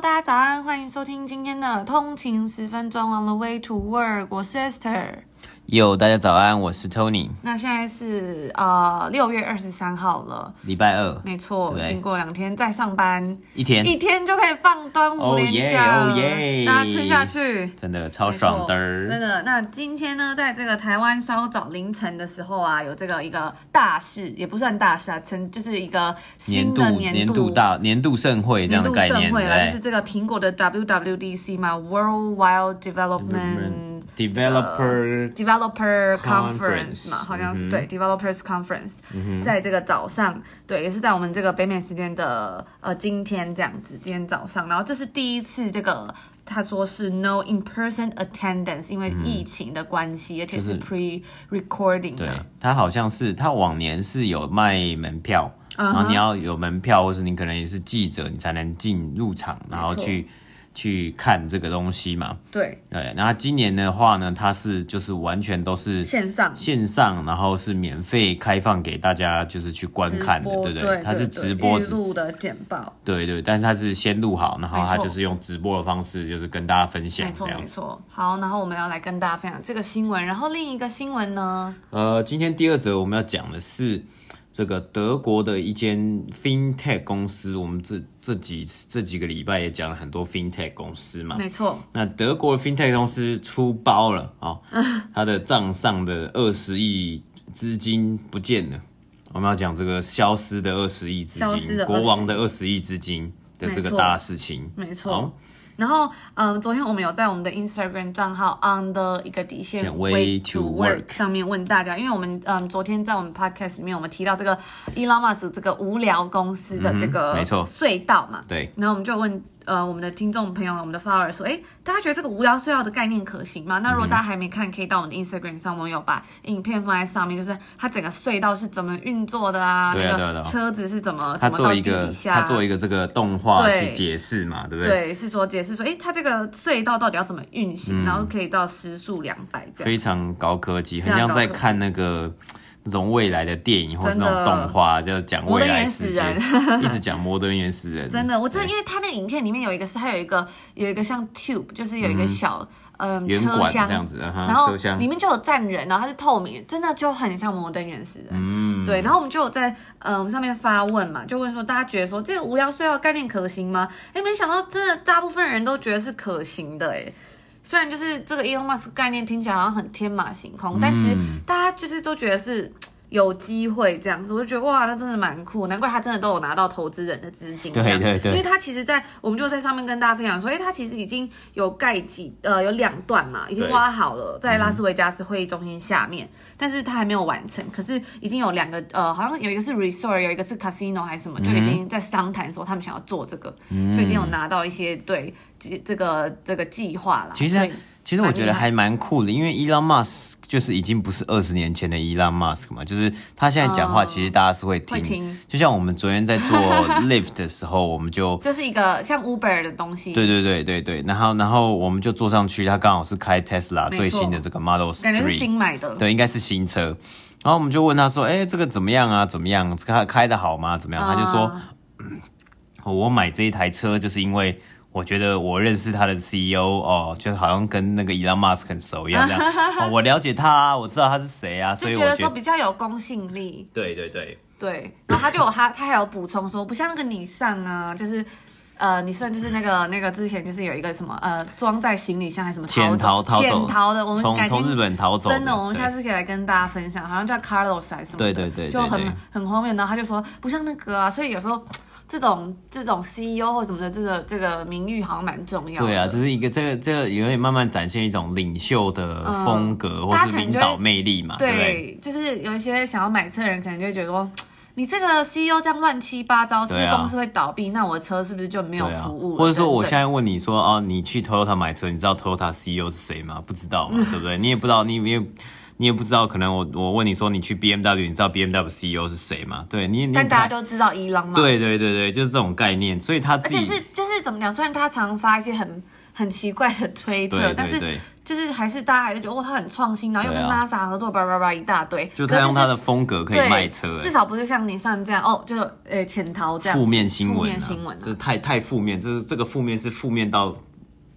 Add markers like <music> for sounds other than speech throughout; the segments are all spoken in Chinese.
大家早安，欢迎收听今天的通勤十分钟 On the way to work，我是 Esther。哟，大家早安，我是 Tony。那现在是呃六月二十三号了，礼拜二，没错，经过两天再上班，一天。一天就可以放端午连假，哦耶，大家撑下去，真的超爽的，真的。那今天呢，在这个台湾稍早凌晨的时候啊，有这个一个大事，也不算大事啊，成就是一个新的年度年度大年度盛会这样的概念，年度盛会了，就是这个苹果的 WWDC 嘛，Worldwide Development Developer Developer Conference 嘛，好像是、嗯、对 Developers Conference，、嗯、在这个早上，对，也是在我们这个北美时间的呃今天这样子，今天早上，然后这是第一次这个他说是 No in-person attendance，因为疫情的关系，嗯、而且是 pre-recording 的。对，他好像是他往年是有卖门票，uh -huh. 然后你要有门票，或是你可能也是记者，你才能进入场，然后去。去看这个东西嘛？对对，然后今年的话呢，它是就是完全都是线上线上，然后是免费开放给大家，就是去观看的，对不对？对，它是直播录的简报，对对，但是它是先录好，然后它就是用直播的方式，就是跟大家分享。没错没错。好，然后我们要来跟大家分享这个新闻，然后另一个新闻呢？呃，今天第二则我们要讲的是。这个德国的一间 FinTech 公司，我们这这几这几个礼拜也讲了很多 FinTech 公司嘛，没错。那德国的 FinTech 公司出包了啊，<laughs> 他的账上的二十亿资金不见了。我们要讲这个消失的二十亿资金，国王的二十亿资金的这个大事情，没错。然后，嗯，昨天我们有在我们的 Instagram 账号 on the 一个底线 way to work 上面问大家，因为我们，嗯，昨天在我们 podcast 里面我们提到这个 Elon Musk 这个无聊公司的这个隧道嘛，对，然后我们就问。呃，我们的听众朋友，我们的 follower 说，哎，大家觉得这个无聊隧道的概念可行吗？那如果大家还没看，可以到我们的 Instagram 上，我们有把影片放在上面，就是它整个隧道是怎么运作的啊？啊，那个车子是怎么？他做一个，他做一个这个动画去解释嘛，对不对？对，是说解释说，哎，它这个隧道到底要怎么运行，嗯、然后可以到时速两百这样。非常高科技，很像在看那个。那种未来的电影或是那种动画，就讲未来世界，一直讲摩登原始人。真的，我真的，因为他那个影片里面有一个是，它有一个有一个像 tube，就是有一个小嗯、呃、车厢这样子，然后里面就有站人，然后它是透明，真的就很像摩登原始人。嗯，对。然后我们就有在嗯、呃、我们上面发问嘛，就问说大家觉得说这个无聊隧道概念可行吗？哎，没想到真的大部分人都觉得是可行的哎。虽然就是这个 Elon Musk 概念听起来好像很天马行空，嗯，但其实大家就是都觉得是有机会这样子，我就觉得哇，那真的蛮酷，难怪他真的都有拿到投资人的资金。对对对，因为他其实在，在我们就在上面跟大家分享说，哎，他其实已经有盖几呃有两段嘛，已经挖好了，在拉斯维加斯会议中心下面，嗯，但是他还没有完成，可是已经有两个呃，好像有一个是 resort，有一个是 casino 还是什么，就已经在商谈说他们想要做这个，嗯，所以已经有拿到一些对。这个这个计划啦，其实其实我觉得还蛮酷的，因为 Elon Musk 就是已经不是二十年前的 Elon Musk 嘛，就是他现在讲话，其实大家是会听，就像我们昨天在做 <laughs> Lift 的时候，我们就就是一个像 Uber 的东西，对对对对对，然后然后我们就坐上去，他刚好是开 Tesla 最新的这个 Model 3，感觉是新买的，对，应该是新车，然后我们就问他说，哎，这个怎么样啊？怎么样？开开的好吗？怎么样？呃、他就说、嗯，我买这一台车就是因为。我觉得我认识他的 CEO 哦，就好像跟那个 Elon Musk 很熟一样这样。<laughs> 哦，我了解他啊，我知道他是谁啊，所以我觉得说比较有公信力。对对对对，然后他就有他他还有补充说，不像那个你上啊，就是呃，你上就是那个那个之前就是有一个什么呃，装在行李箱还是什么潜逃逃走潜逃的，我们从从日本逃走，真的，我们下次可以来跟大家分享，好像叫 Carlos 还是什么，对对对，对，就很很荒谬。然后他就说不像那个啊，所以有时候。这种这种 CEO 或什么的，这个这个名誉好像蛮重要的。对啊，就是一个这个这个有点慢慢展现一种领袖的风格，嗯、或是领导魅力嘛。对，对，就是有一些想要买车的人，可能就会觉得说，<tsk> 你这个 CEO 这样乱七八糟，是不是公司会倒闭？啊、那我的车是不是就没有服务？或者说，我现在问你说，哦，你去 Toyota 买车，你知道 Toyota CEO 是谁吗？不知道嘛，<laughs> 对不对？你也不知道，你也。你也不知道，可能我我问你说，你去 BMW，你知道 BMW CEO 是谁吗？对你，但大家都知道伊朗嘛。对对对对，就是这种概念，所以他自己而且是就是怎么讲？虽然他常发一些很很奇怪的推特，但是就是还是大家还是觉得哦，他很创新，然后又跟 NASA 合作，叭叭叭一大堆，就他用他的风格可以卖车，至少不是像你上这样哦，就呃潜逃这样负面新闻，负面新闻，这是太太负面，就是这个负面是负面到。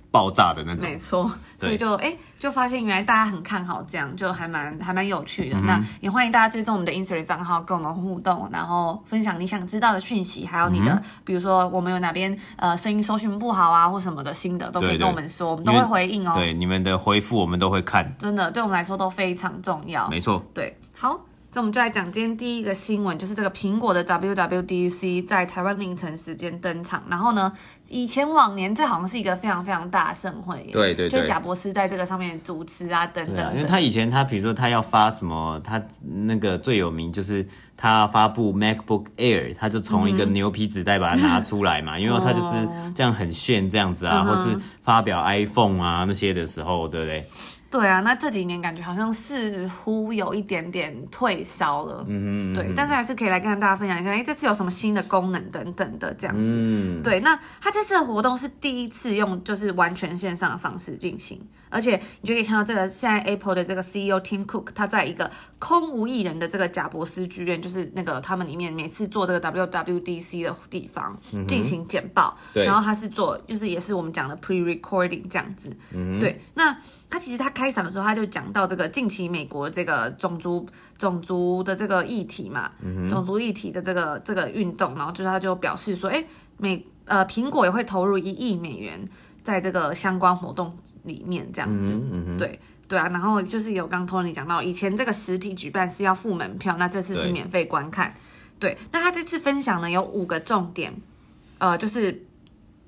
爆炸的那种，没错，所以就哎、欸，就发现原来大家很看好这样，就还蛮还蛮有趣的。嗯、那也欢迎大家追踪我们的 Instagram 账号，跟我们互动，然后分享你想知道的讯息，还有你的，嗯、比如说我们有哪边呃声音搜寻不好啊，或什么的心得，都可以跟我们说，对对，我们都会回应哦。对，你们的回复我们都会看，真的对我们来说都非常重要。没错，对，好。那我们就来讲今天第一个新闻，就是这个苹果的 WWDC 在台湾凌晨时间登场。然后呢，以前往年这好像是一个非常非常大的盛会，对对对，就贾博士在这个上面主持啊等等、啊。因为他以前他比如说他要发什么，他那个最有名就是他发布 MacBook Air，他就从一个牛皮纸袋把它拿出来嘛，嗯、因为他就是这样很炫这样子啊，嗯、或是发表 iPhone 啊那些的时候，对不对？对啊，那这几年感觉好像似乎有一点点退烧了，嗯嗯，对，但是还是可以来跟大家分享一下，哎，这次有什么新的功能等等的这样子，嗯，对，那它这次的活动是第一次用就是完全线上的方式进行，而且你就可以看到这个现在 Apple 的这个 CEO Tim Cook 他在一个空无一人的这个贾伯斯剧院，就是那个他们里面每次做这个 WWDC 的地方进行简报，然后他是做就是也是我们讲的 pre-recording 这样子，嗯，对，那。他其实他开场的时候他就讲到这个近期美国这个种族种族的这个议题嘛，嗯、种族议题的这个这个运动，然后就是他就表示说，哎，美呃苹果也会投入一亿美元在这个相关活动里面这样子，嗯嗯、对对啊，然后就是有刚 Tony 讲到，以前这个实体举办是要付门票，那这次是免费观看，对，对，那他这次分享呢有五个重点，呃，就是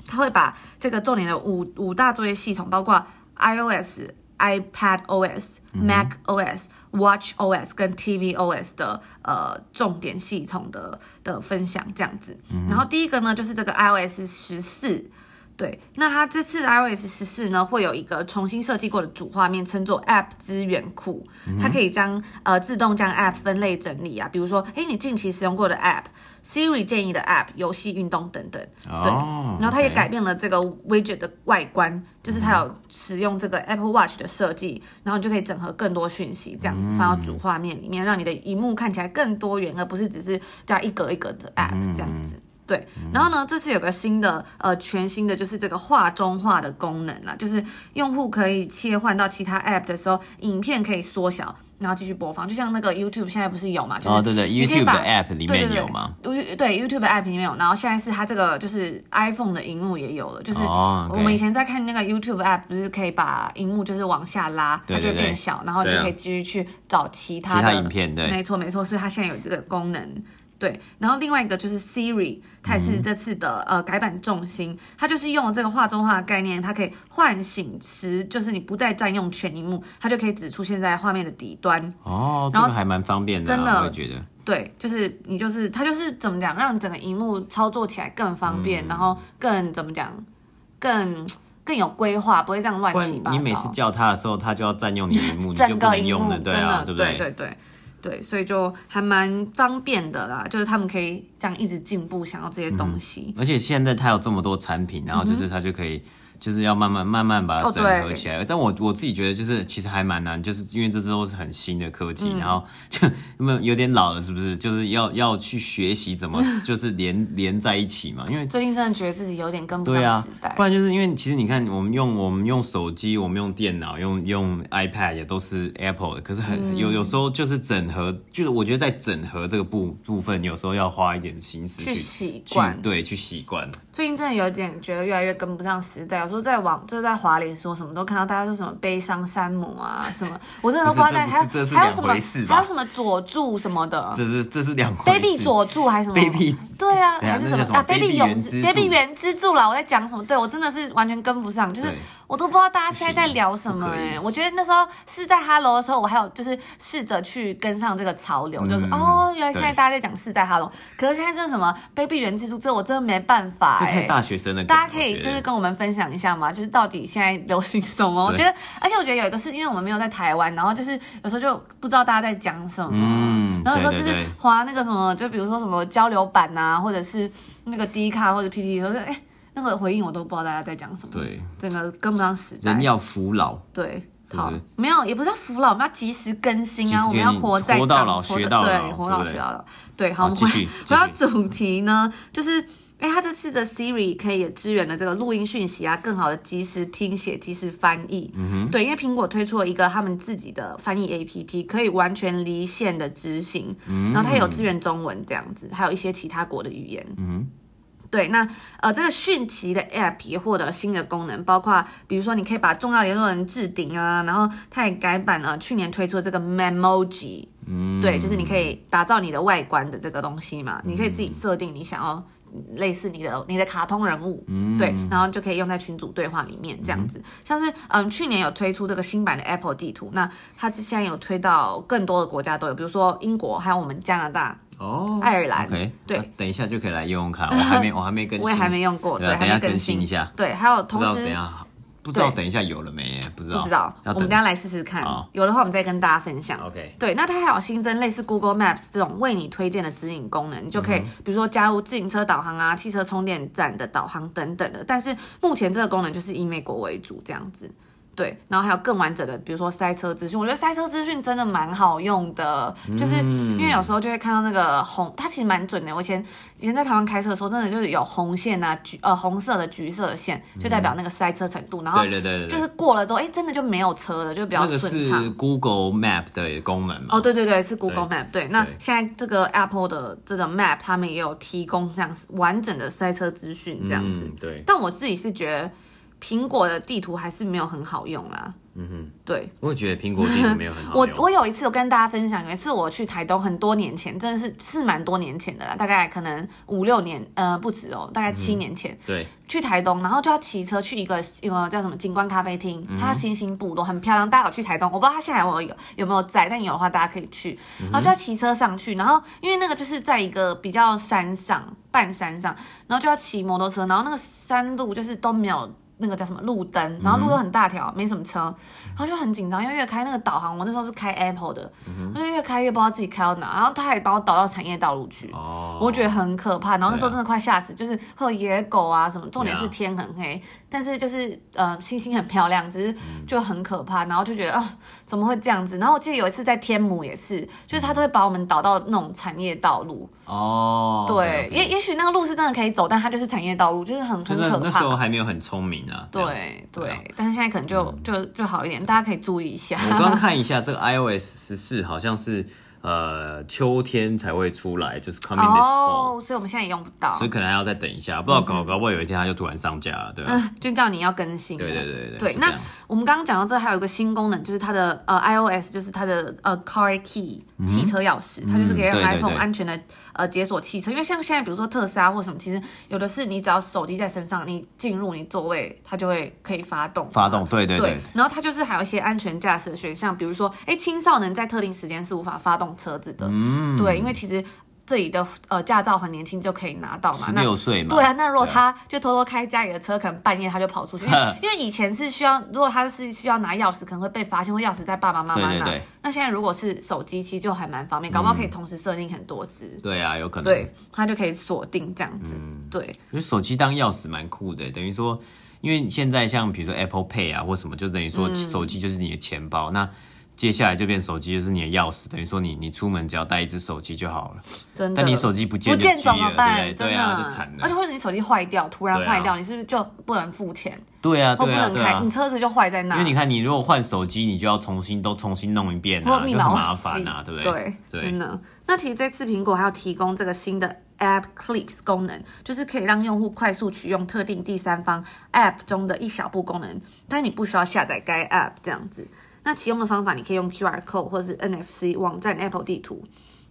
他会把这个重点的五五大作业系统包括。iOS、iPad OS、Mac OS、Watch OS 跟 TV OS 的呃重点系统的的分享这样子。然后第一个呢就是这个 iOS 十四，对，那它这次 iOS 十四呢会有一个重新设计过的主画面，称作 App 资源库，它可以将呃自动将 App 分类整理啊，比如说，哎，你近期使用过的 App。Siri 建议的 App、游戏、运动等等，对，然后它也改变了这个 Widget 的外观，就是它有使用这个 Apple Watch 的设计，然后你就可以整合更多讯息，这样子放到主画面里面，让你的荧幕看起来更多元，而不是只是加一格一格的 App 这样子。对，然后呢，这次有个新的呃全新的就是这个画中画的功能啦，就是用户可以切换到其他 App 的时候，影片可以缩小。然后继续播放，就像那个 YouTube 现在不是有嘛？就是、哦，对对，YouTube 的 App 里面有吗？对，对，YouTube 的 App 里面有。然后现在是它这个就是 iPhone 的荧幕也有了，就是我们以前在看那个 YouTube App，不是可以把荧幕就是往下拉，它就变小，然后就可以继续去找其他的其他影片。对，没错没错，所以它现在有这个功能。对，然后另外一个就是 Siri，它也是这次的、嗯、呃改版重心，它就是用了这个画中画的概念，它可以唤醒时，就是你不再占用全荧幕，它就可以只出现在画面的底端。哦，这个还蛮方便的、啊，真的，我觉得。对，就是你就是它就是怎么讲，让整个荧幕操作起来更方便，嗯、然后更怎么讲，更更有规划，不会这样乱七八糟。你每次叫它的时候，它就要占用你萤幕，你就不能用了，对啊，对不对？对对对。对，所以就还蛮方便的啦，就是他们可以这样一直进步，想要这些东西。嗯、而且现在它有这么多产品，然后就是它就可以。就是要慢慢慢慢把它整合起来，哦、但我我自己觉得就是其实还蛮难，就是因为这都是很新的科技，嗯、然后就有没有有点老了，是不是？就是要要去学习怎么 <laughs> 就是连连在一起嘛。因为最近真的觉得自己有点跟不上时代。啊，不然就是因为其实你看，我们用我们用手机，我们用电脑，用用 iPad 也都是 Apple 的，可是很、嗯、有有时候就是整合，就是我觉得在整合这个部部分，有时候要花一点心思去习惯，对，去习惯。最近真的有点觉得越来越跟不上时代。有时候在网就是在华联说什么都看到大家说什么悲伤山姆啊什么，我真的都不知道还还有什么还有什么佐助什么的，这是这是两回事。Baby 佐助还是什么？Baby 对啊，还是什么啊？Baby 永 Baby 原之助啦，我在讲什么？对我真的是完全跟不上，就是我都不知道大家现在在聊什么哎、欸。我觉得那时候是在 Hello 的时候，我还有就是试着去跟上这个潮流，就是哦，原来现在大家在讲是在 Hello，可是现在这是什么 Baby 原之助，这我真的没办法哎、欸。大学生的大家可以就是跟我们分享一下嘛，就是到底。现在流行什么？我觉得，而且我觉得有一个是因为我们没有在台湾，然后就是有时候就不知道大家在讲什么，嗯、然后有时候就是滑那个什么，就比如说什么交流版啊，或者是那个 D 卡或者 PTT 说，哎，那个回应我都不知道大家在讲什么。对，整个跟不上时代。人要服老。对，好，没有，也不是要服老，我们要及时更新啊，我们要活在活到老学到老，对，活到学到老。对，好，我们回回到主题呢，就是。哎，它这次的 Siri 可以也支援了这个录音讯息啊，更好的及时听写、及时翻译。嗯哼，对，因为苹果推出了一个他们自己的翻译 APP，可以完全离线的执行。嗯，然后它有支援中文这样子，还有一些其他国的语言。嗯哼，对，那呃，这个讯息的 App 也获得新的功能，包括比如说你可以把重要联络人置顶啊，然后它也改版了去年推出的这个 Memoji。嗯，对，就是你可以打造你的外观的这个东西嘛，你可以自己设定你想要。类似你的你的卡通人物，嗯，对，然后就可以用在群组对话里面这样子，嗯、像是嗯去年有推出这个新版的 Apple 地图，那它现在有推到更多的国家都有，比如说英国，还有我们加拿大哦，爱尔兰对，等一下就可以来用用看，我还没 <laughs> 我还没更新，我也还没用过，对，对，等一下更新一下，对，还有同时。不知道等一下有了没？不知道，不知道。我们等下来试试看，有的话我们再跟大家分享。OK。对，那它还有新增类似 Google Maps 这种为你推荐的指引功能，你就可以比如说加入自行车导航啊、汽车充电站的导航等等的。但是目前这个功能就是以美国为主这样子。对，然后还有更完整的，比如说塞车资讯，我觉得塞车资讯真的蛮好用的，就是因为有时候就会看到那个红，它其实蛮准的。我以前以前在台湾开车的时候，真的就是有红线啊，橘呃红色的、橘色的线，就代表那个塞车程度。然后对对对，就是过了之后，哎，真的就没有车了，就比较顺畅。那个是 Google Map 的功能嘛？哦，对对对，是 Google Map。对，那现在这个 Apple 的这个 Map，他们也有提供这样完整的塞车资讯，这样子。对。但我自己是觉得。苹果的地图还是没有很好用啦。嗯哼，对，我也觉得苹果地图没有很好用。<laughs> 我我有一次我跟大家分享，有一次我去台东，很多年前，真的是是蛮多年前的啦，大概可能五六年，呃，不止哦，大概七年前。嗯、对，去台东，然后就要骑车去一个一个叫什么景观咖啡厅，它星星部落很漂亮。大家有去台东，我不知道它现在有有有没有在，但有的话大家可以去。然后就要骑车上去，然后因为那个就是在一个比较山上半山上，然后就要骑摩托车，然后那个山路就是都没有。那个叫什么路灯，然后路又很大条，没什么车，然后就很紧张，因为越开那个导航，我那时候是开 Apple 的，我就越开越不知道自己开到哪，然后他还把我导到产业道路去，我觉得很可怕，然后那时候真的快吓死，就是会有野狗啊什么，重点是天很黑，但是就是呃星星很漂亮，只是就很可怕，然后就觉得啊怎么会这样子？然后我记得有一次在天母也是，就是他都会把我们导到那种产业道路哦，对，也也许那个路是真的可以走，但它就是产业道路，就是很很可怕。那时候还没有很聪明啊。对对，但是现在可能就就就好一点，大家可以注意一下。我刚刚看一下这个 iOS 十四，好像是。呃，秋天才会出来，就是 coming this fall，哦，所以我们现在也用不到，所以可能还要再等一下，不知道搞搞不好有一天它就突然上架了，对吧？嗯，就叫你要更新。对对对对。对，那我们刚刚讲到这，还有一个新功能，就是它的呃 iOS，就是它的呃 car key 汽车钥匙，它就是可以让 iPhone 安全的呃解锁汽车，因为像现在比如说特斯拉或什么，其实有的是你只要手机在身上，你进入你座位，它就会可以发动。发动，对对对。然后它就是还有一些安全驾驶的选项，比如说，哎，青少年在特定时间是无法发动车子的。嗯。嗯，对，因为其实这里的呃驾照很年轻就可以拿到嘛，十六岁嘛。对啊，那如果他就偷偷开家里的车，可能半夜他就跑出去，因为 <laughs> 因为以前是需要，如果他是需要拿钥匙，可能会被发现，或钥匙在爸爸妈妈那。对对对。那现在如果是手机，其实就还蛮方便，搞不好可以同时设定很多支。对啊，有可能。对，他就可以锁定这样子。对，因为手机当钥匙蛮酷的，等于说，因为现在像比如说 Apple Pay 啊或什么，就等于说手机就是你的钱包，那。接下来就变手机就是你的钥匙，等于说你你出门只要带一只手机就好了。真的。但你手机不见不见怎么办对？对啊，就惨了。而且或者你手机坏掉，突然坏掉，你是不是就不能付钱？对啊，对啊，不能开，你车子就坏在那。因为你看，你如果换手机，你就要重新都重新弄一遍啊，就很麻烦啊，对不对？对，真的。那其实这次苹果还要提供这个新的 App Clips 功能，就是可以让用户快速取用特定第三方 App 中的一小步功能，但你不需要下载该 App 这样子。那启用的方法，你可以用 QR code 或者是 NFC 网站 Apple 地图，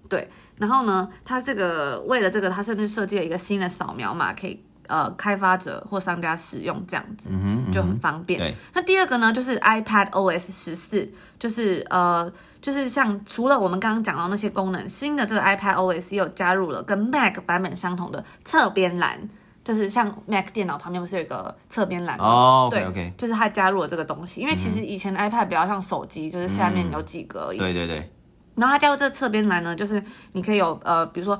对。然后呢，它这个为了这个，它甚至设计了一个新的扫描码，可以呃开发者或商家使用，这样子就很方便。对。那第二个呢，就是 iPad OS 十四，就是呃就是像除了我们刚刚讲到那些功能，新的这个 iPad OS 又加入了跟 Mac 版本相同的侧边栏。就是像 Mac 电脑旁边不是有一个侧边栏吗？哦，对，OK，就是它加入了这个东西。因为其实以前的 iPad 比较像手机，就是下面有几个而已。对对对。然后它加入这个侧边栏呢，就是你可以有呃，比如说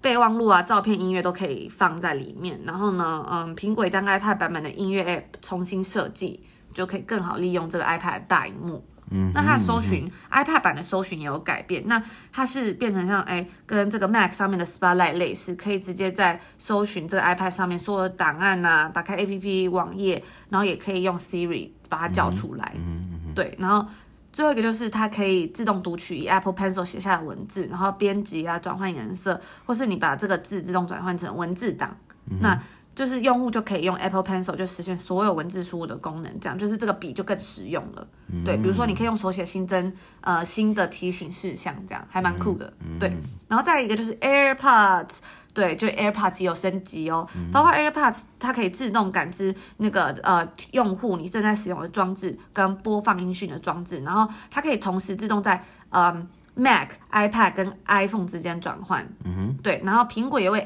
备忘录啊、照片、音乐都可以放在里面。然后呢，嗯，苹果将 iPad 版本的音乐 App 重新设计，就可以更好利用这个 iPad 的大萤幕。嗯，那它的搜寻、嗯、iPad 版的搜寻也有改变，那它是变成像哎，跟这个 Mac 上面的 Spotlight 类似，可以直接在搜寻这个 iPad 上面所有的档案啊，打开 APP 网页，然后也可以用 Siri 把它叫出来。嗯嗯嗯。对，然后最后一个就是它可以自动读取 Apple Pencil 写下的文字，然后编辑啊，转换颜色，或是你把这个字自动转换成文字档。嗯、那就是用户就可以用 Apple Pencil 就实现所有文字输入的功能，这样就是这个笔就更实用了。嗯、对，比如说你可以用手写新增呃新的提醒事项，这样还蛮酷的。嗯、对，然后再一个就是 AirPods，对，就 AirPods 也有升级哦，嗯、包括 AirPods 它可以自动感知那个呃用户你正在使用的装置跟播放音讯的装置，然后它可以同时自动在嗯。Mac、iPad 跟 iPhone 之间转换，嗯哼，对，然后苹果也为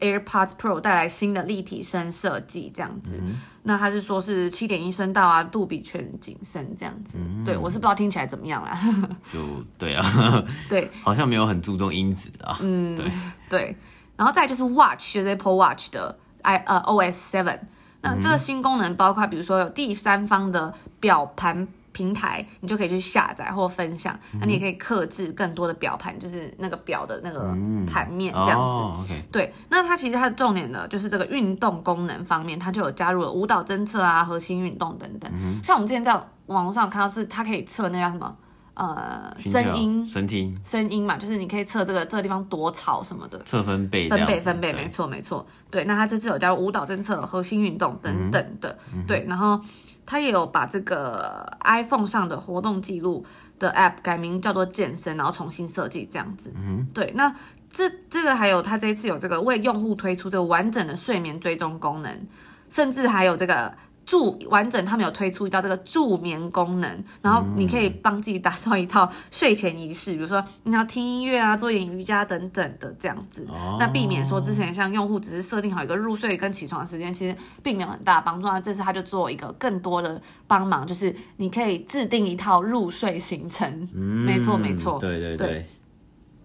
Air AirPods Pro 带来新的立体声设计，这样子，嗯、那他是说是七点一声道啊，杜比全景声这样子，嗯、对我是不知道听起来怎么样啦，<laughs> 就对啊，<laughs> 对，好像没有很注重音质啊，嗯，对。对，然后再就是 Watch，就是 Apple Watch 的 i 呃 OS Seven，那这个新功能包括比如说有第三方的表盘。平台你就可以去下载或分享，那、嗯、你也可以克制更多的表盘，就是那个表的那个盘面这样子。嗯哦 okay、对，那它其实它的重点呢，就是这个运动功能方面，它就有加入了舞蹈侦测啊、核心运动等等。嗯、像我们之前在网络上看到，是它可以测那叫什么呃声音、声听、声音嘛，就是你可以测这个这个地方多吵什么的，测分贝、分贝、分贝，没错没错。对，那它这次有加入舞蹈政策、核心运动等等的。嗯、对，然后。他也有把这个 iPhone 上的活动记录的 App 改名叫做健身，然后重新设计这样子。嗯，对。那这这个还有他这一次有这个为用户推出这个完整的睡眠追踪功能，甚至还有这个。助完整，他们有推出一道这个助眠功能，然后你可以帮自己打造一套睡前仪式，比如说你要听音乐啊，做一点瑜伽等等的这样子。哦、那避免说之前像用户只是设定好一个入睡跟起床的时间，其实并没有很大帮助。那这次他就做一个更多的帮忙，就是你可以制定一套入睡行程。嗯，没错没错，对对对，对。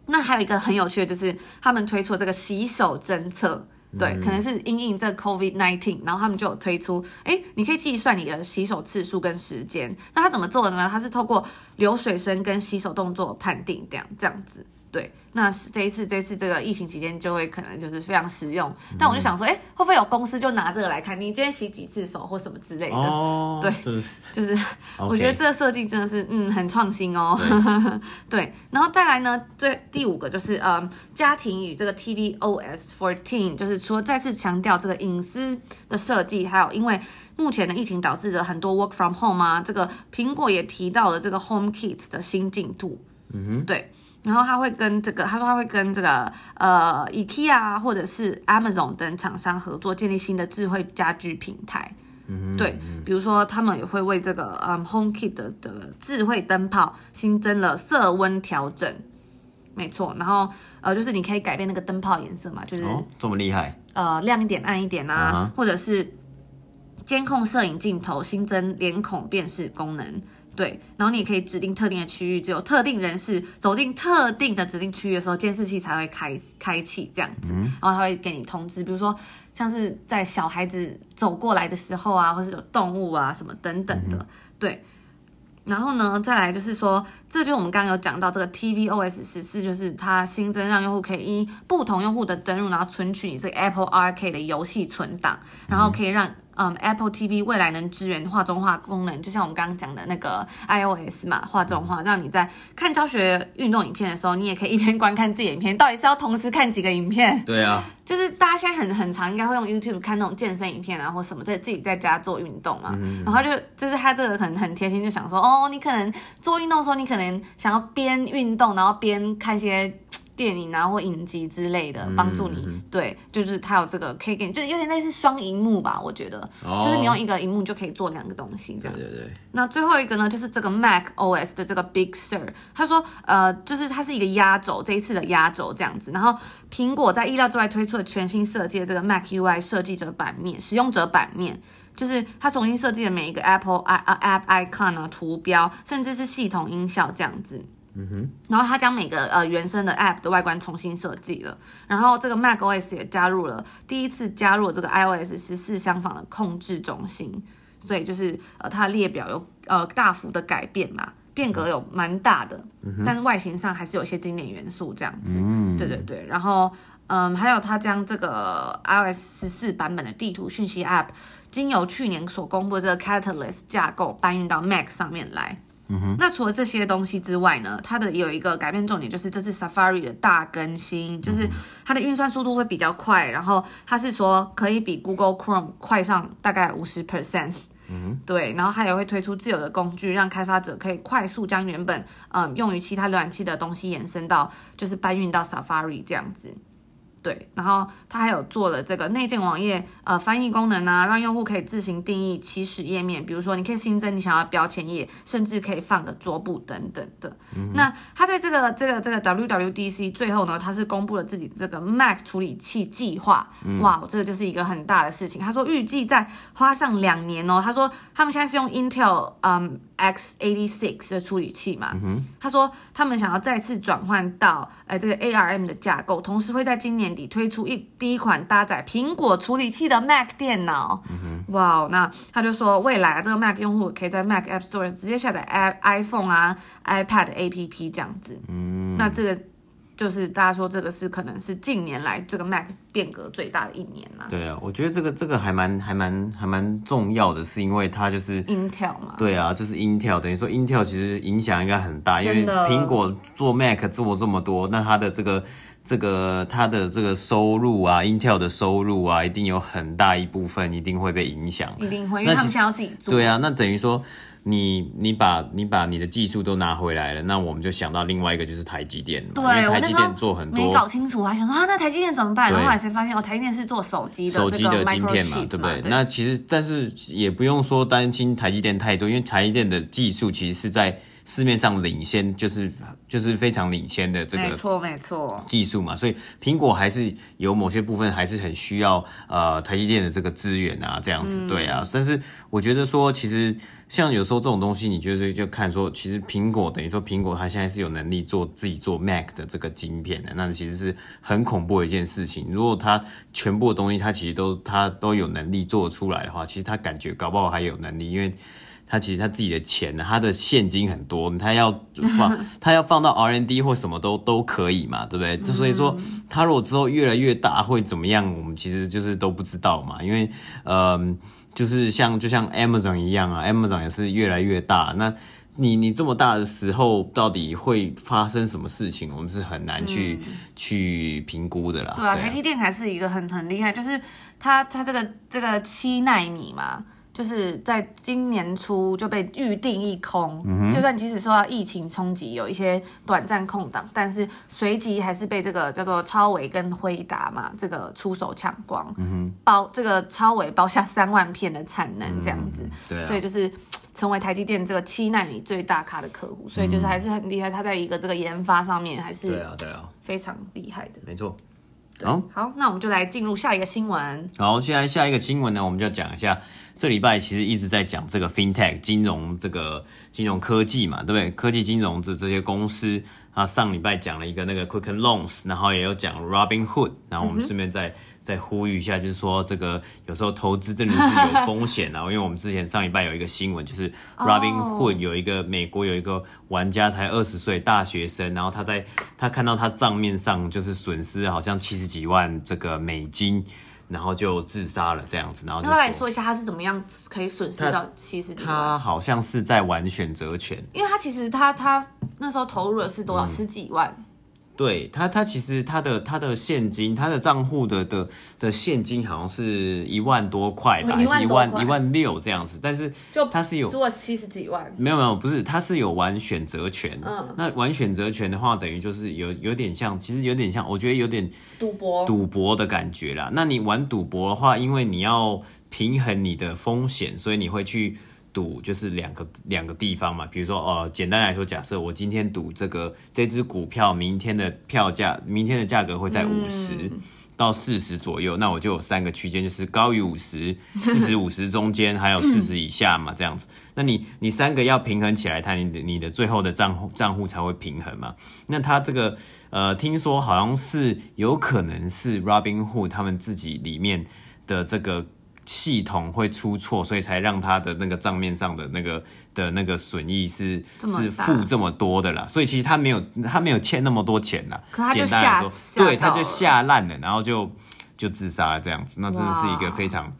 那还有一个很有趣的，就是他们推出这个洗手侦测。对，可能是因应这 COVID nineteen，然后他们就有推出，哎，你可以计算你的洗手次数跟时间。那他怎么做的呢？他是透过流水声跟洗手动作判定这样这样子。对，那这一次这一次这个疫情期间就会可能就是非常实用，嗯、但我就想说，哎，会不会有公司就拿这个来看，你今天洗几次手或什么之类的？哦，对，就是.我觉得这个设计真的是嗯很创新哦。对，<laughs> 对，然后再来呢，最第五个就是嗯家庭与这个 tvOS 14，就是除了再次强调这个隐私的设计，还有因为目前的疫情导致的很多 work from home 啊，这个苹果也提到了这个 HomeKit 的新进度。嗯哼，对。然后他会跟这个，他说他会跟这个呃，IKEA 或者是 Amazon 等厂商合作，建立新的智慧家居平台。嗯，对，比如说他们也会为这个嗯 HomeKit 的的智慧灯泡新增了色温调整。没错，然后呃，就是你可以改变那个灯泡颜色嘛，就是、哦、这么厉害。呃，亮一点，暗一点啊，uh huh. 或者是监控摄影镜头新增脸孔辨识功能。对，然后你也可以指定特定的区域，只有特定人士走进特定的指定区域的时候，监视器才会开开启这样子，嗯、然后它会给你通知，比如说像是在小孩子走过来的时候啊，或是有动物啊什么等等的，嗯、对。然后呢，再来就是说，这就是我们刚刚有讲到这个 tvOS 十四，就是它新增让用户可以依不同用户的登录，然后存取你这个 Apple Arcade 的游戏存档，然后可以让。嗯，Apple TV 未来能支援画中画功能，就像我们刚刚讲的那个 iOS 嘛，画中画，让你在看教学运动影片的时候，你也可以一边观看自己的影片。到底是要同时看几个影片？对啊，就是大家现在很很常应该会用 YouTube 看那种健身影片啊，或什么在自己在家做运动嘛。嗯、然后就就是他这个很很贴心，就想说哦，你可能做运动的时候，你可能想要边运动，然后边看一些。电影啊，或影集之类的，帮助你。嗯、对，就是它有这个可以给你，就是有点类似双荧幕吧，我觉得，哦、就是你用一个荧幕就可以做两个东西这样。对对对。那最后一个呢，就是这个 Mac OS 的这个 Big Sur，他说，呃，就是它是一个压轴，这一次的压轴这样子。然后苹果在意料之外推出了全新设计的这个 Mac UI 设计者版面、使用者版面，就是它重新设计的每一个 Apple i App icon 啊、图标，甚至是系统音效这样子。嗯哼，然后他将每个呃原生的 App 的外观重新设计了，然后这个 macOS 也加入了第一次加入了这个 iOS 十四相仿的控制中心，所以就是呃它的列表有呃大幅的改变嘛，变革有蛮大的，嗯、但是外形上还是有一些经典元素这样子，嗯，对对对，然后嗯还有他将这个 iOS 十四版本的地图讯息 App。经由去年所公布的这个 Catalyst 架构搬运到 Mac 上面来。嗯哼。那除了这些东西之外呢，它的有一个改变重点就是这次 Safari 的大更新，就是它的运算速度会比较快，然后它是说可以比 Google Chrome 快上大概五十 percent。嗯。对，然后它也会推出自有的工具，让开发者可以快速将原本嗯用于其他浏览器的东西延伸到就是搬运到 Safari 这样子。对，然后它还有做了这个内建网页呃翻译功能啊，让用户可以自行定义起始页面，比如说你可以新增你想要标签页，甚至可以放个桌布等等的。嗯、那它在这个这个这个 WWDC 最后呢，它是公布了自己这个 Mac 处理器计划。嗯、哇，这个就是一个很大的事情。他说预计在花上两年哦。他说他们现在是用 Intel 嗯 X86 的处理器嘛。嗯、他说他们想要再次转换到呃这个 ARM 的架构，同时会在今年。推出一第一款搭载苹果处理器的 Mac 电脑，嗯、哇、wow，那他就说未来啊，这个 Mac 用户可以在 Mac App Store 直接下载 i iPhone 啊、iPad APP 这样子。嗯，那这个就是大家说这个是可能是近年来这个 Mac 变革最大的一年了。对啊，我觉得这个这个还蛮还蛮还蛮重要的，是因为它就是 Intel 嘛。对啊，就是 Intel，等于说 Intel 其实影响应该很大，因为苹果做 Mac 做这么多，那它的这个。这个它的这个收入啊，Intel 的收入啊，一定有很大一部分一定会被影响。一定会，因为他们想要自己做。对啊，那等于说你你把你把你的技术都拿回来了，那我们就想到另外一个就是台积电。对，台积电做很多。没搞清楚，我还想说啊，那台积电怎么办？然后后来才发现哦，台积电是做手机的手机的晶片嘛，对不对？对，那其实但是也不用说担心台积电太多，因为台积电的技术其实是在。市面上领先就是就是非常领先的这个，没错没错，技术嘛，所以苹果还是有某些部分还是很需要呃台积电的这个资源啊，这样子、嗯、对啊。但是我觉得说，其实像有时候这种东西，你就是就看说，其实苹果等于说苹果它现在是有能力做自己做 Mac 的这个晶片的，那其实是很恐怖的一件事情。如果它全部的东西它其实都它都有能力做出来的话，其实它感觉搞不好还有能力，因为。他其实他自己的钱呢，他的现金很多，他要放，<laughs> 他要放到 R&D 或什么都都可以嘛，对不对？就所以说，他如果之后越来越大会怎么样，我们其实就是都不知道嘛。因为，呃，就是像就像 Amazon 一样啊，Amazon 也是越来越大。那你你这么大的时候，到底会发生什么事情，我们是很难去、嗯、去评估的啦。对啊，台积电还是一个很很厉害，就是它它这个这个七纳米嘛。就是在今年初就被预定一空，嗯、就算即使受到疫情冲击，有一些短暂空档，但是随即还是被这个叫做超伟跟辉达嘛，这个出手抢光，嗯、包这个超伟包下三万片的产能这样子，嗯对啊、所以就是成为台积电这个七纳米最大咖的客户，所以就是还是很厉害，他在一个这个研发上面还是对啊对啊。非常厉害的，没错。好，好，那我们就来进入下一个新闻。好，现在下一个新闻呢，我们就要讲一下，这礼拜其实一直在讲这个 FinTech 金融这个金融科技嘛，对不对？科技金融这这些公司。啊，上礼拜讲了一个那个 Quicken Loans，然后也有讲 Robinhood，然后我们顺便再、嗯、再呼吁一下，就是说这个有时候投资真的是有风险啊，因为我们之前上礼拜有一个新闻，就是 Robinhood 有一个美国有一个玩家才二十岁大学生，然后他在他看到他账面上就是损失好像七十几万这个美金。然后就自杀了，这样子。然后就来说一下他是怎么样可以损失到七十几万？他好像是在玩选择权，因为他其实他他那时候投入的是多少？嗯、十几万。对他，他其实他的他的现金，他的账户的的的现金好像是一万多块吧，还是一万一万六这样子。但是就他是有输了七十几万，没有没有，不是，他是有玩选择权。嗯，那玩选择权的话，等于就是有有点像，其实有点像，我觉得有点赌博赌博的感觉啦。那你玩赌博的话，因为你要平衡你的风险，所以你会去。赌就是两个两个地方嘛，比如说哦、呃，简单来说，假设我今天赌这个这只股票明天的票价，明天的价格会在五十、嗯，到四十左右，那我就有三个区间，就是高于五十、四十五十中间，还有四十以下嘛，这样子。那你你三个要平衡起来，它你的你的最后的账户账户才会平衡嘛。那它这个呃，听说好像是有可能是 Robinhood 他们自己里面的这个。系统会出错，所以才让他的那个账面上的那个的那个损益是是负这么多的啦。所以其实他没有他没有欠那么多钱啦。可他就简单来说，对，他就吓烂了，然后就就自杀了这样子。那真的是一个非常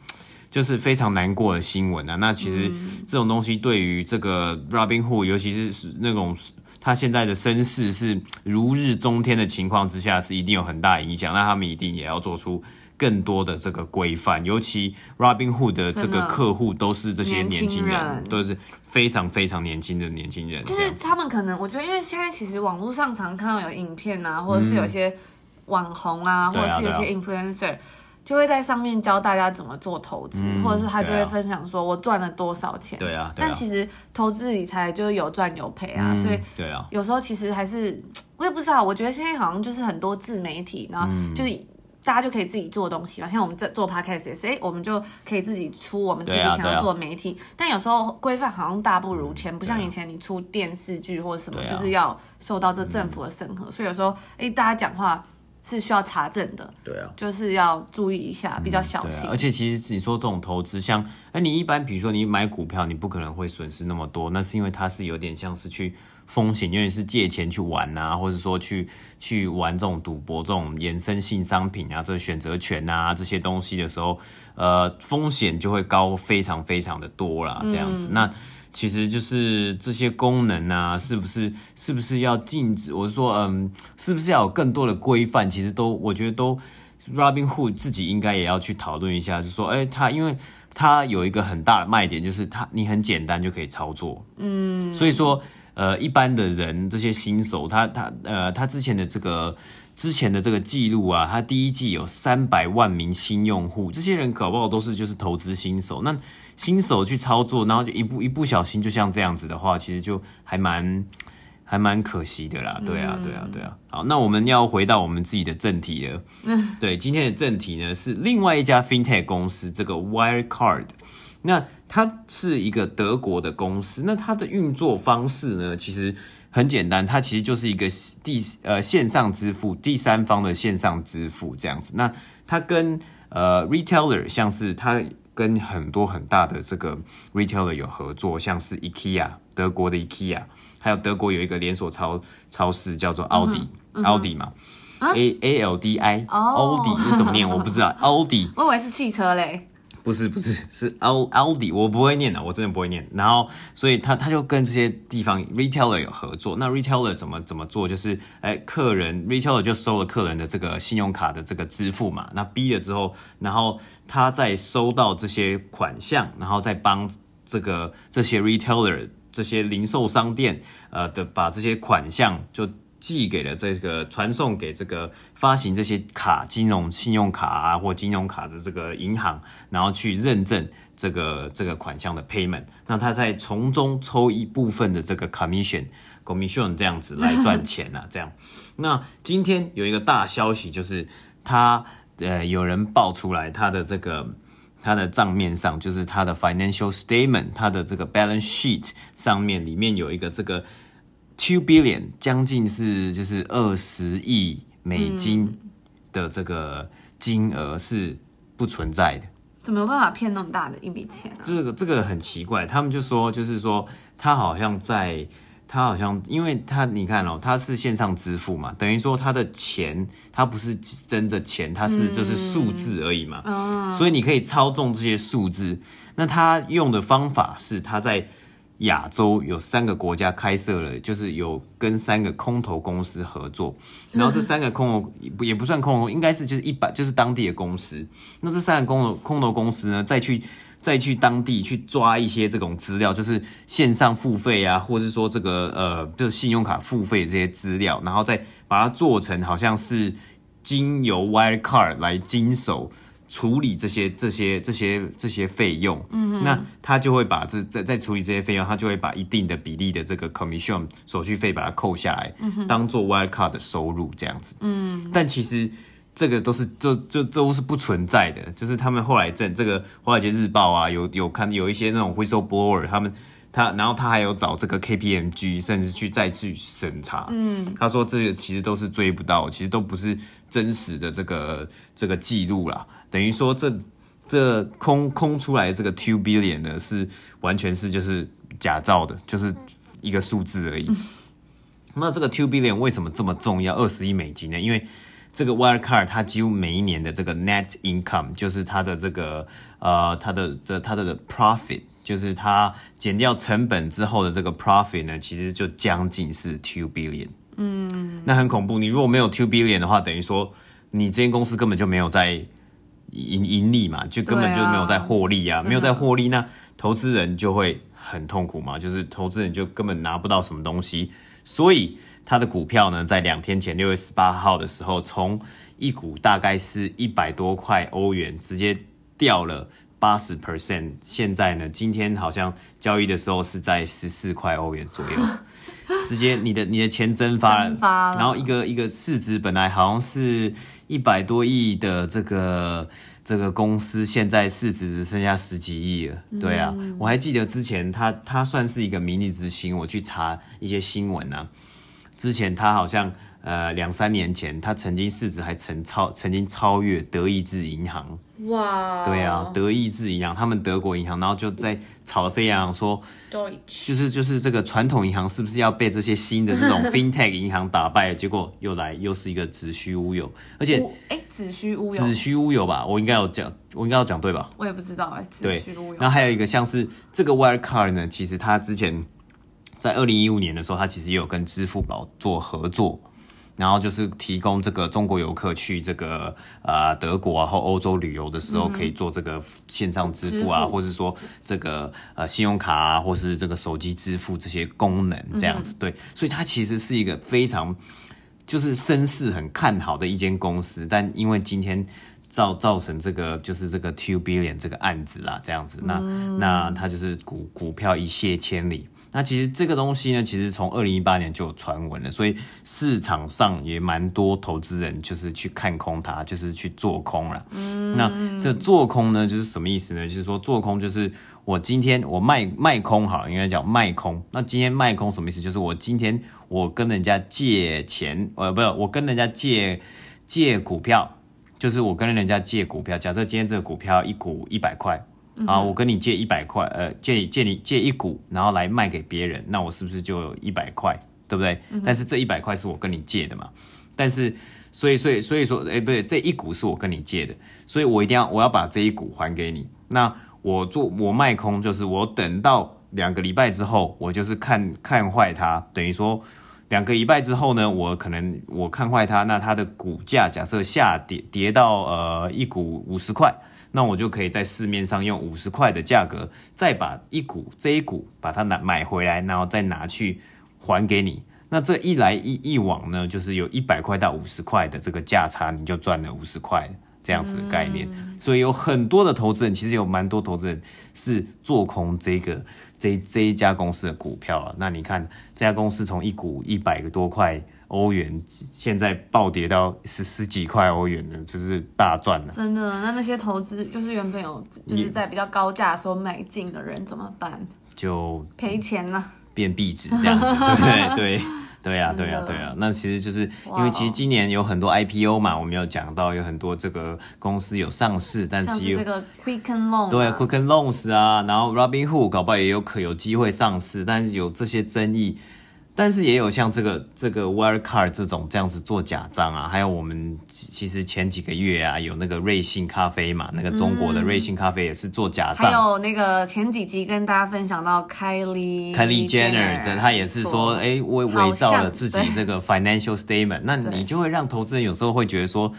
就是非常难过的新闻啊。那其实这种东西对于这个 Robinhood，尤其是是那种他现在的身世是如日中天的情况之下，是一定有很大影响。那他们一定也要做出。更多的这个规范，尤其 Robinhood 的这个客户都是这些年轻人，人都是非常非常年轻的年轻人。就是他们可能，我觉得，因为现在其实网络上常看到有影片啊，或者是有些网红啊，嗯、或者是有些 influencer，、就会在上面教大家怎么做投资，嗯、或者是他就会分享说我赚了多少钱。对啊。对啊但其实投资理财就是有赚有赔啊，嗯、所以对啊，有时候其实还是我也不知道，我觉得现在好像就是很多自媒体，然后就是。大家就可以自己做东西嘛，像我们在做 podcast 也是，哎，我们就可以自己出我们自己想要做的媒体。啊啊、但有时候规范好像大不如前，不像以前你出电视剧或者什么，啊、就是要受到这政府的审核。嗯、所以有时候，哎，大家讲话是需要查证的。对啊，就是要注意一下，比较小心。嗯啊、而且其实你说这种投资，像哎，你一般比如说你买股票，你不可能会损失那么多，那是因为它是有点像是去。风险，因为是借钱去玩啊，或者说去去玩这种赌博、这种衍生性商品啊，这个选择权啊这些东西的时候，呃，风险就会高非常非常的多啦。这样子。嗯、那其实就是这些功能啊，是不是是不是要禁止？我是说，嗯，是不是要有更多的规范？其实都，我觉得都，Robinhood 自己应该也要去讨论一下，就是说，哎，他因为它有一个很大的卖点，就是它你很简单就可以操作，嗯，所以说。呃，一般的人这些新手，他他呃，他之前的这个之前的这个记录啊，他第一季有三百万名新用户，这些人搞不好都是就是投资新手。那新手去操作，然后就一不一不小心就像这样子的话，其实就还蛮还蛮可惜的啦。对啊，对啊，对啊。好，那我们要回到我们自己的正题了。嗯，<laughs> 对，今天的正题呢是另外一家 FinTech 公司，这个 Wirecard。那它是一个德国的公司，那它的运作方式呢，其实很简单，它其实就是一个第呃线上支付，第三方的线上支付这样子。那它跟呃 retailer，像是它跟很多很大的这个 retailer 有合作，像是 IKEA，德国的 IKEA，还有德国有一个连锁超超市叫做奥迪，奥迪嘛，A A L D I，奥迪是怎么念？我不知道，<laughs> 奥迪，我以为是汽车嘞。不是不是是奥奥迪，我不会念的，我真的不会念。然后，所以他他就跟这些地方 retailer 有合作。那 retailer 怎么怎么做？就是，哎，客人 retailer 就收了客人的这个信用卡的这个支付嘛。那逼了之后，然后他再收到这些款项，然后再帮这个这些 retailer 这些零售商店，呃的把这些款项就。寄给了这个，传送给这个发行这些卡、金融信用卡啊，或金融卡的这个银行，然后去认证这个这个款项的 payment，那他再从中抽一部分的这个 commission，commission 这样子来赚钱啊，这样。那今天有一个大消息，就是他呃有人爆出来他的这个他的账面上，就是他的 financial statement，他的这个 balance sheet 上面里面有一个这个。Two billion，将近是就是二十亿美金的这个金额是不存在的。嗯、怎么有办法骗那么大的一笔钱啊？这个这个很奇怪，他们就说就是说他好像在，他好像因为他你看哦，他是线上支付嘛，等于说他的钱他不是真的钱，他是就是数字而已嘛，嗯、所以你可以操纵这些数字。那他用的方法是他在。亚洲有三个国家开设了，就是有跟三个空投公司合作，然后这三个空投也不也不算空投，应该是就是一般就是当地的公司。那这三个空投空投公司呢，再去再去当地去抓一些这种资料，就是线上付费啊，或者是说这个呃，就是信用卡付费这些资料，然后再把它做成好像是经由 Wirecard 来经手。处理这些这些这些这些费用，嗯，那他就会把这在在处理这些费用，他就会把一定的比例的这个 commission 手续费把它扣下来，嗯，当做 wild card 的收入这样子，嗯，但其实这个都是就就都是不存在的，就是他们后来在这个华尔街日报啊，有有看有一些那种 whistleblower，他们他然后他还有找这个 KPMG，甚至去再去审查，嗯，他说这个其实都是追不到，其实都不是真实的这个这个记录啦，等于说这这空空出来的这个 two billion 呢，是完全是就是假造的，就是一个数字而已。嗯、那这个 two billion 为什么这么重要？二十亿美金呢？因为这个 Wirecard 它几乎每一年的这个 net income 就是它的这个呃它的这它的 profit 就是它减掉成本之后的这个 profit 呢，其实就将近是 two billion。嗯，那很恐怖。你如果没有 two billion 的话，等于说你这间公司根本就没有在盈盈利嘛，就根本就没有在获利啊，没有在获利，那投资人就会很痛苦嘛，就是投资人就根本拿不到什么东西，所以。它的股票呢，在两天前六月十八号的时候，从一股大概是一百多块欧元，直接掉了八十 percent。现在呢，今天好像交易的时候是在十四块欧元左右，<laughs> 直接你的你的钱蒸发了。发了然后一个一个市值本来好像是一百多亿的这个这个公司，现在市值只剩下十几亿了。对啊，嗯、我还记得之前它它算是一个迷你之星，我去查一些新闻啊。之前它好像呃两三年前，他曾经市值还曾超曾经超越德意志银行。哇！对啊，德意志银行，他们德国银行，然后就在吵得沸扬，说就是就是这个传统银行是不是要被这些新的这种 <laughs> FinTech 银行打败？结果又来又是一个子虚乌有，而且哎，子虚乌有，子虚乌有吧？我应该有讲，我应该有讲对吧？我也不知道哎，对，然后还有一个像是这个 Wirecard 呢，其实它之前。在二零一五年的时候，它其实也有跟支付宝做合作，然后就是提供这个中国游客去这个呃德国啊或欧洲旅游的时候，可以做这个线上支付啊，嗯、或是说这个呃信用卡啊，或是这个手机支付这些功能这样子。对，所以它其实是一个非常就是声势很看好的一间公司，但因为今天造造成这个就是这个 two billion 这个案子啦，这样子，那那它就是股股票一泻千里。那其实这个东西呢，其实从二零一八年就有传闻了，所以市场上也蛮多投资人就是去看空它，就是去做空了。嗯，那这做空呢，就是什么意思呢？就是说做空就是我今天我卖卖空好，应该讲卖空。那今天卖空什么意思？就是我今天我跟人家借钱，呃，不是我跟人家借借股票，就是我跟人家借股票。假设今天这个股票一股一百块。啊，我跟你借一百块，呃，借借你借一股，然后来卖给别人，那我是不是就有一百块，对不对？嗯、但是这一百块是我跟你借的嘛，但是所以所以所以说，哎，不对，这一股是我跟你借的，所以我一定要我要把这一股还给你。那我做我卖空，就是我等到两个礼拜之后，我就是看看坏它，等于说两个礼拜之后呢，我可能我看坏它，那它的股价假设下跌跌到呃一股五十块。那我就可以在市面上用五十块的价格，再把一股这一股把它拿买回来，然后再拿去还给你。那这一来一一往呢，就是有一百块到五十块的这个价差，你就赚了五十块这样子的概念。嗯、所以有很多的投资人，其实有蛮多投资人是做空这个这这一家公司的股票啊。那你看这家公司从一股一百个多块。欧元现在暴跌到十十几块欧元了，就是大赚了。真的，那那些投资就是原本有就是在比较高价的时候买进的人怎么办？就赔钱了，变壁纸这样子，对 <laughs> 不对？对对呀，对 <laughs> 呀，对呀。那其实就是因为其实今年有很多 IPO 嘛，我们有讲到有很多这个公司有上市，但是有这个 Quicken Loans 对 Quicken Loans 啊，然后 Robinhood 搞不好也有可有机会上市，但是有这些争议。但是也有像这个这个 Wirecard 这种这样子做假账啊，还有我们其实前几个月啊，有那个瑞幸咖啡嘛，那个中国的瑞幸咖啡也是做假账。还有那个前几集跟大家分享到 Kylie Kylie Jenner 的，他也是说，哎，伪伪造了自己这个 financial statement，那你就会让投资人有时候会觉得说，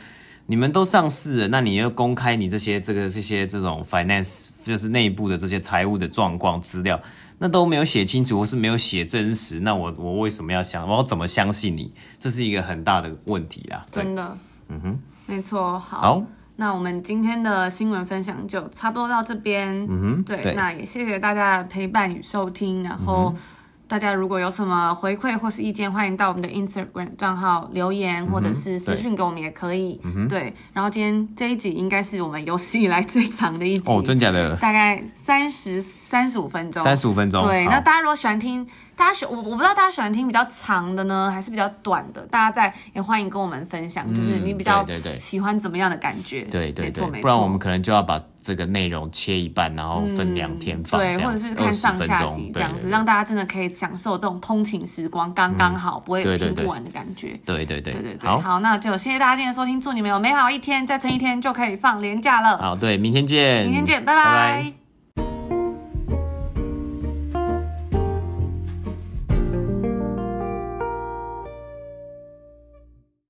你们都上市了，那你要公开你这些这个这些这种 finance 就是内部的这些财务的状况资料。那都没有写清楚，或是没有写真实，那我我为什么要相？我要怎么相信你？这是一个很大的问题啊！<laughs> 真的，嗯哼，没错。好，好，那我们今天的新闻分享就差不多到这边。嗯哼，对，对，那也谢谢大家的陪伴与收听。然后，大家如果有什么回馈或是意见，欢迎到我们的 Instagram 账号留言，或者是私信给我们也可以。对，对，然后今天这一集应该是我们有史以来最长的一集哦，真假的？大概三十三十五分钟。三十五分钟。对，那大家如果喜欢听。大家喜我我不知道大家喜欢听比较长的呢，还是比较短的？大家在也欢迎跟我们分享，就是你比较喜欢怎么样的感觉？对对对，不然我们可能就要把这个内容切一半，然后分两天放，对，或者是看上下集这样子，让大家真的可以享受这种通勤时光，刚刚好，不会听不完的感觉。对对对对对对，好，那就谢谢大家今天的收听，祝你们有美好一天，再撑一天就可以放年假了。好，对，明天见，明天见，拜拜。